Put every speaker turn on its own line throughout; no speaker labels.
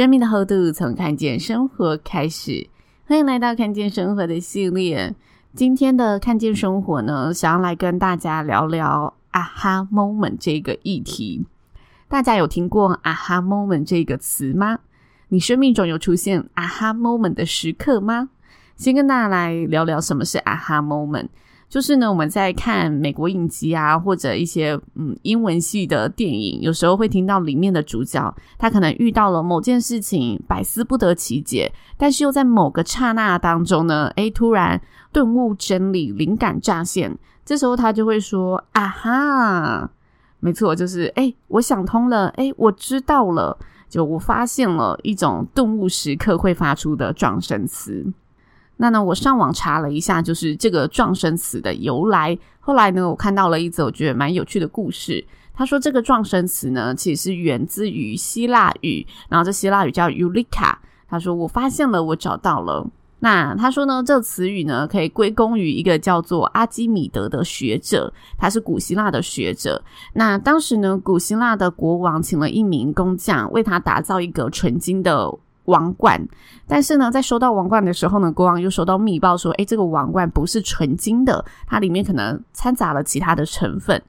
生命的厚度从看见生活开始，欢迎来到看见生活的系列。今天的看见生活呢，想要来跟大家聊聊 “aha moment” 这个议题。大家有听过 “aha moment” 这个词吗？你生命中有出现 “aha moment” 的时刻吗？先跟大家来聊聊什么是 “aha moment”。就是呢，我们在看美国影集啊，或者一些嗯英文系的电影，有时候会听到里面的主角，他可能遇到了某件事情，百思不得其解，但是又在某个刹那当中呢，诶，突然顿悟真理，灵感乍现，这时候他就会说：“啊哈，没错，就是诶，我想通了，诶，我知道了，就我发现了一种顿悟时刻会发出的状声词。”那呢，我上网查了一下，就是这个状声词的由来。后来呢，我看到了一则我觉得蛮有趣的故事。他说，这个状声词呢，其实源自于希腊语，然后这希腊语叫 Eureka。他说，我发现了，我找到了。那他说呢，这词语呢，可以归功于一个叫做阿基米德的学者，他是古希腊的学者。那当时呢，古希腊的国王请了一名工匠，为他打造一个纯金的。王冠，但是呢，在收到王冠的时候呢，国王又收到密报说，诶，这个王冠不是纯金的，它里面可能掺杂了其他的成分。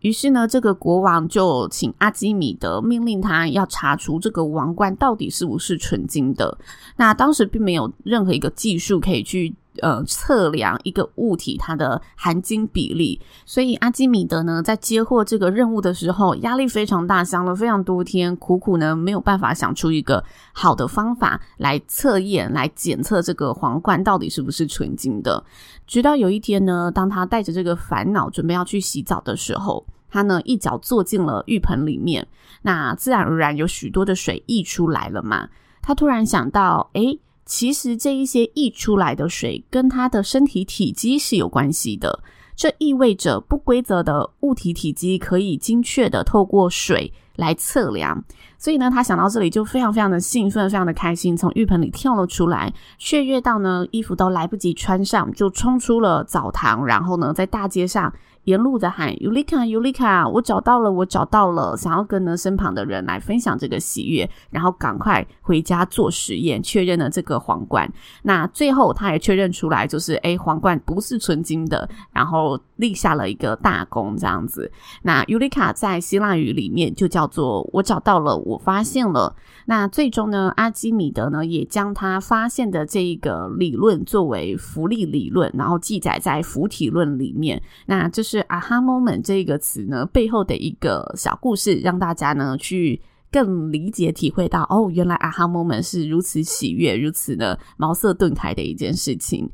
于是呢，这个国王就请阿基米德命令他要查出这个王冠到底是不是纯金的。那当时并没有任何一个技术可以去。呃，测量一个物体它的含金比例，所以阿基米德呢，在接获这个任务的时候，压力非常大，想了非常多天，苦苦呢没有办法想出一个好的方法来测验、来检测这个皇冠到底是不是纯金的。直到有一天呢，当他带着这个烦恼准备要去洗澡的时候，他呢一脚坐进了浴盆里面，那自然而然有许多的水溢出来了嘛。他突然想到，诶。其实这一些溢出来的水跟他的身体体积是有关系的，这意味着不规则的物体体积可以精确的透过水来测量。所以呢，他想到这里就非常非常的兴奋，非常的开心，从浴盆里跳了出来，雀跃到呢衣服都来不及穿上，就冲出了澡堂，然后呢在大街上。沿路的喊尤里卡，尤里卡，我找到了，我找到了，想要跟呢身旁的人来分享这个喜悦，然后赶快回家做实验，确认了这个皇冠。那最后他也确认出来，就是诶，皇冠不是纯金的，然后立下了一个大功，这样子。那尤里卡在希腊语里面就叫做我找到了，我发现了。那最终呢，阿基米德呢也将他发现的这一个理论作为浮力理论，然后记载在浮体论里面。那这是。aha moment 这个词呢，背后的一个小故事，让大家呢去更理解、体会到，哦，原来 aha moment 是如此喜悦、如此的茅塞顿开的一件事情。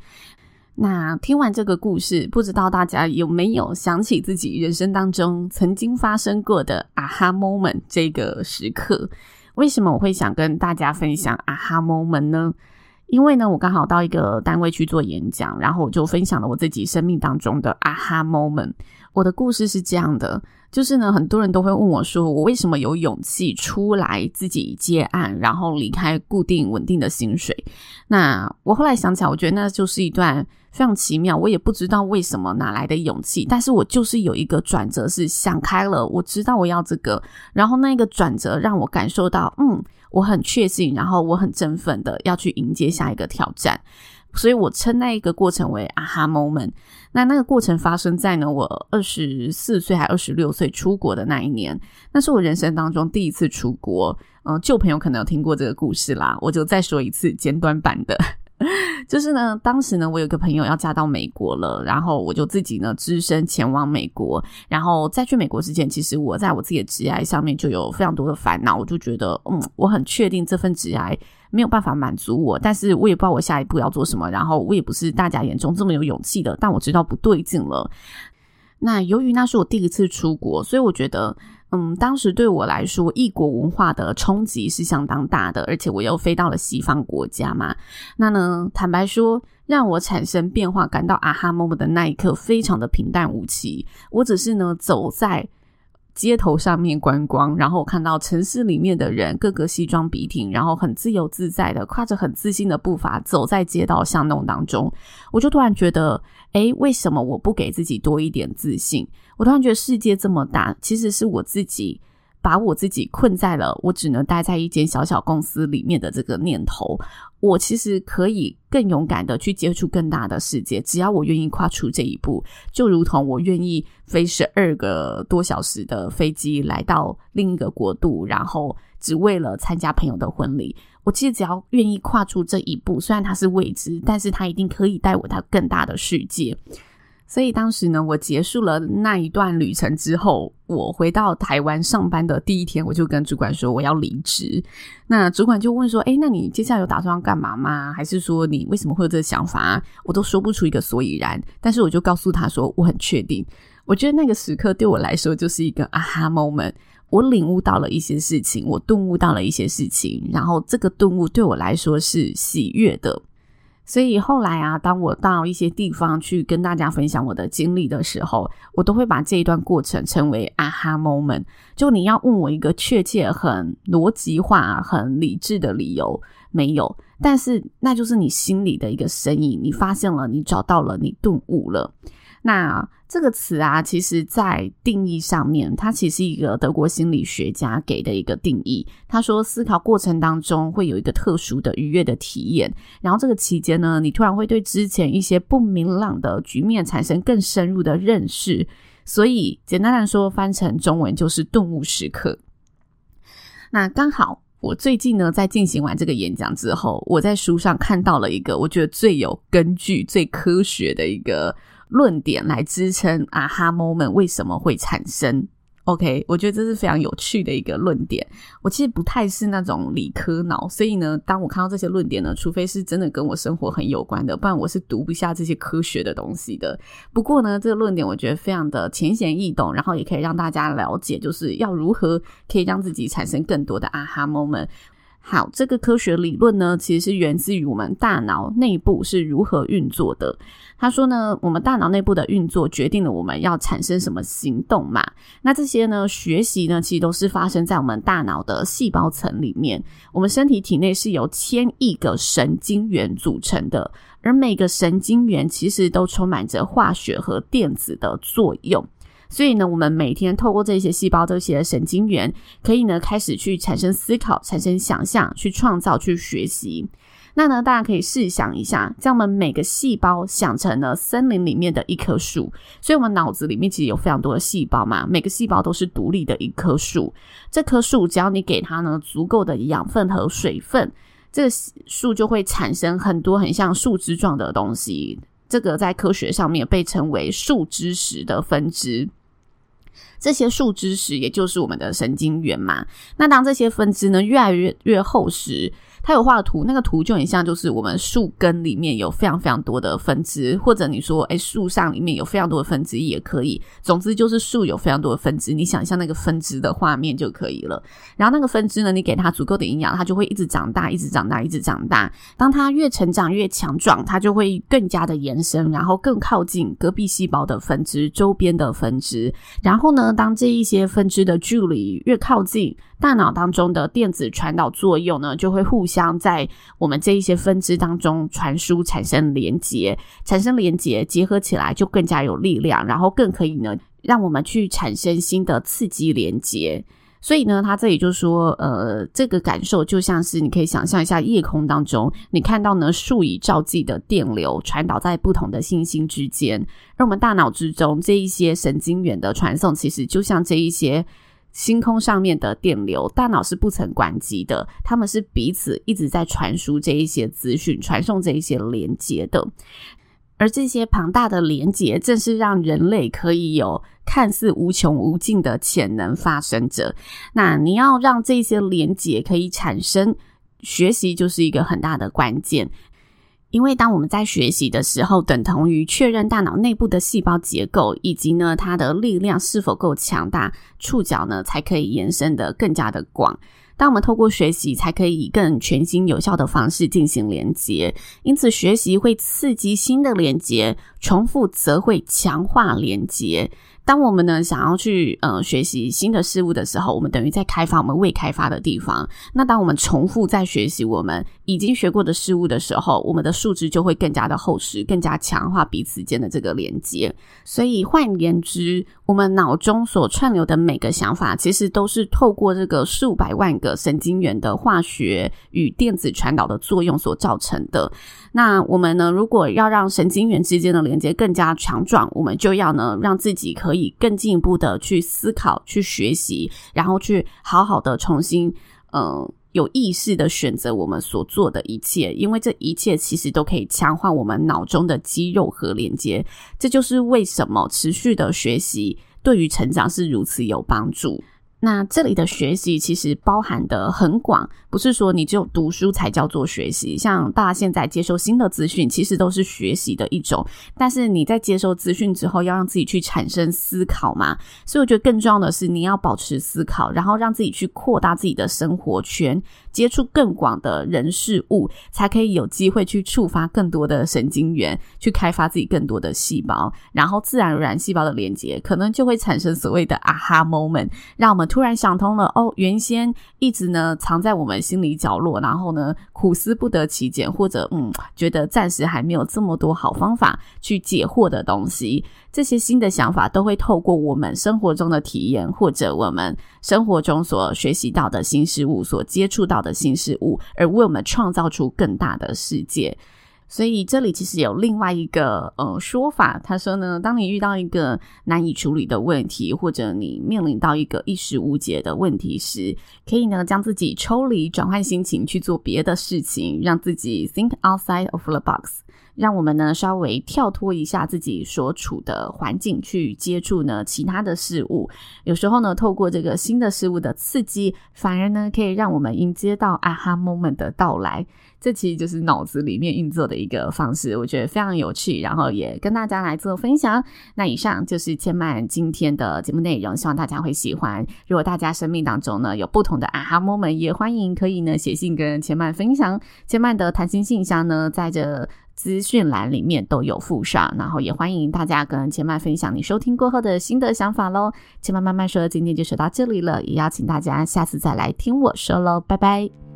那听完这个故事，不知道大家有没有想起自己人生当中曾经发生过的 aha moment 这个时刻？为什么我会想跟大家分享 aha moment 呢？因为呢，我刚好到一个单位去做演讲，然后我就分享了我自己生命当中的 aha moment。我的故事是这样的，就是呢，很多人都会问我说，我为什么有勇气出来自己接案，然后离开固定稳定的薪水？那我后来想起来，我觉得那就是一段非常奇妙，我也不知道为什么哪来的勇气，但是我就是有一个转折，是想开了，我知道我要这个，然后那个转折让我感受到，嗯。我很确信，然后我很振奋的要去迎接下一个挑战，所以我称那一个过程为 aha moment。那那个过程发生在呢，我二十四岁还二十六岁出国的那一年，那是我人生当中第一次出国。嗯、旧朋友可能有听过这个故事啦，我就再说一次简短版的。就是呢，当时呢，我有个朋友要嫁到美国了，然后我就自己呢，只身前往美国。然后在去美国之前，其实我在我自己的职业上面就有非常多的烦恼。我就觉得，嗯，我很确定这份职业没有办法满足我，但是我也不知道我下一步要做什么。然后我也不是大家眼中这么有勇气的，但我知道不对劲了。那由于那是我第一次出国，所以我觉得。嗯，当时对我来说，异国文化的冲击是相当大的，而且我又飞到了西方国家嘛。那呢，坦白说，让我产生变化、感到啊哈么么的那一刻，非常的平淡无奇。我只是呢，走在街头上面观光，然后我看到城市里面的人个个西装笔挺，然后很自由自在的，跨着很自信的步伐走在街道巷弄当中，我就突然觉得，诶，为什么我不给自己多一点自信？我突然觉得世界这么大，其实是我自己把我自己困在了我只能待在一间小小公司里面的这个念头。我其实可以更勇敢的去接触更大的世界，只要我愿意跨出这一步，就如同我愿意飞十二个多小时的飞机来到另一个国度，然后只为了参加朋友的婚礼。我其实只要愿意跨出这一步，虽然它是未知，但是它一定可以带我到更大的世界。所以当时呢，我结束了那一段旅程之后，我回到台湾上班的第一天，我就跟主管说我要离职。那主管就问说：“诶，那你接下来有打算要干嘛吗？还是说你为什么会有这个想法？”我都说不出一个所以然。但是我就告诉他说我很确定。我觉得那个时刻对我来说就是一个啊哈 moment，我领悟到了一些事情，我顿悟到了一些事情，然后这个顿悟对我来说是喜悦的。所以后来啊，当我到一些地方去跟大家分享我的经历的时候，我都会把这一段过程称为 “aha moment”。就你要问我一个确切、很逻辑化、很理智的理由，没有，但是那就是你心里的一个声音，你发现了，你找到了，你顿悟了。那这个词啊，其实在定义上面，它其实一个德国心理学家给的一个定义。他说，思考过程当中会有一个特殊的愉悦的体验，然后这个期间呢，你突然会对之前一些不明朗的局面产生更深入的认识。所以，简单来说，翻成中文就是顿悟时刻。那刚好，我最近呢，在进行完这个演讲之后，我在书上看到了一个我觉得最有根据、最科学的一个。论点来支撑啊哈 moment 为什么会产生？OK，我觉得这是非常有趣的一个论点。我其实不太是那种理科脑，所以呢，当我看到这些论点呢，除非是真的跟我生活很有关的，不然我是读不下这些科学的东西的。不过呢，这个论点我觉得非常的浅显易懂，然后也可以让大家了解，就是要如何可以让自己产生更多的啊哈 moment。好，这个科学理论呢，其实是源自于我们大脑内部是如何运作的。他说呢，我们大脑内部的运作决定了我们要产生什么行动嘛。那这些呢，学习呢，其实都是发生在我们大脑的细胞层里面。我们身体体内是由千亿个神经元组成的，而每个神经元其实都充满着化学和电子的作用。所以呢，我们每天透过这些细胞、这些神经元，可以呢开始去产生思考、产生想象、去创造、去学习。那呢，大家可以试想一下，将我们每个细胞想成了森林里面的一棵树。所以，我们脑子里面其实有非常多的细胞嘛，每个细胞都是独立的一棵树。这棵树只要你给它呢足够的养分和水分，这个树就会产生很多很像树枝状的东西。这个在科学上面被称为树枝实的分支。这些树枝时也就是我们的神经元嘛。那当这些分支呢越来越越厚实。他有画图，那个图就很像，就是我们树根里面有非常非常多的分支，或者你说，诶，树上里面有非常多的分支也可以。总之就是树有非常多的分支，你想象那个分支的画面就可以了。然后那个分支呢，你给它足够的营养，它就会一直长大，一直长大，一直长大。当它越成长越强壮，它就会更加的延伸，然后更靠近隔壁细胞的分支、周边的分支。然后呢，当这一些分支的距离越靠近，大脑当中的电子传导作用呢，就会互相在我们这一些分支当中传输，产生连结，产生连结，结合起来就更加有力量，然后更可以呢，让我们去产生新的刺激连接。所以呢，他这里就说，呃，这个感受就像是你可以想象一下，夜空当中你看到呢数以兆计的电流传导在不同的星星之间，而我们大脑之中这一些神经元的传送，其实就像这一些。星空上面的电流，大脑是不曾关机的，他们是彼此一直在传输这一些资讯，传送这一些连接的。而这些庞大的连接，正是让人类可以有看似无穷无尽的潜能发生着。那你要让这些连接可以产生，学习就是一个很大的关键。因为当我们在学习的时候，等同于确认大脑内部的细胞结构，以及呢它的力量是否够强大，触角呢才可以延伸得更加的广。当我们透过学习，才可以以更全新有效的方式进行连接。因此，学习会刺激新的连接，重复则会强化连接。当我们呢想要去呃学习新的事物的时候，我们等于在开发我们未开发的地方。那当我们重复在学习我们已经学过的事物的时候，我们的数值就会更加的厚实，更加强化彼此间的这个连接。所以换言之，我们脑中所串流的每个想法，其实都是透过这个数百万个神经元的化学与电子传导的作用所造成的。那我们呢，如果要让神经元之间的连接更加强壮，我们就要呢让自己可以更进一步的去思考、去学习，然后去好好的重新，嗯、有意识的选择我们所做的一切，因为这一切其实都可以强化我们脑中的肌肉和连接。这就是为什么持续的学习对于成长是如此有帮助。那这里的学习其实包含的很广，不是说你只有读书才叫做学习。像大家现在接受新的资讯，其实都是学习的一种。但是你在接受资讯之后，要让自己去产生思考嘛。所以我觉得更重要的是，你要保持思考，然后让自己去扩大自己的生活圈，接触更广的人事物，才可以有机会去触发更多的神经元，去开发自己更多的细胞，然后自然而然细胞的连接，可能就会产生所谓的 aha moment，让我们。突然想通了哦，原先一直呢藏在我们心里角落，然后呢苦思不得其解，或者嗯觉得暂时还没有这么多好方法去解惑的东西，这些新的想法都会透过我们生活中的体验，或者我们生活中所学习到的新事物，所接触到的新事物，而为我们创造出更大的世界。所以这里其实有另外一个呃说法，他说呢，当你遇到一个难以处理的问题，或者你面临到一个一时无解的问题时，可以呢将自己抽离，转换心情去做别的事情，让自己 think outside of the box，让我们呢稍微跳脱一下自己所处的环境，去接触呢其他的事物。有时候呢，透过这个新的事物的刺激，反而呢可以让我们迎接到 aha moment 的到来。这其实就是脑子里面运作的一个方式，我觉得非常有趣，然后也跟大家来做分享。那以上就是千曼今天的节目内容，希望大家会喜欢。如果大家生命当中呢有不同的 aha moment，也欢迎可以呢写信跟千曼分享。千曼的谈心信箱呢在这资讯栏里面都有附上，然后也欢迎大家跟千麦分享你收听过后的心得想法喽。千麦慢慢说，今天就说到这里了，也邀请大家下次再来听我说喽，拜拜。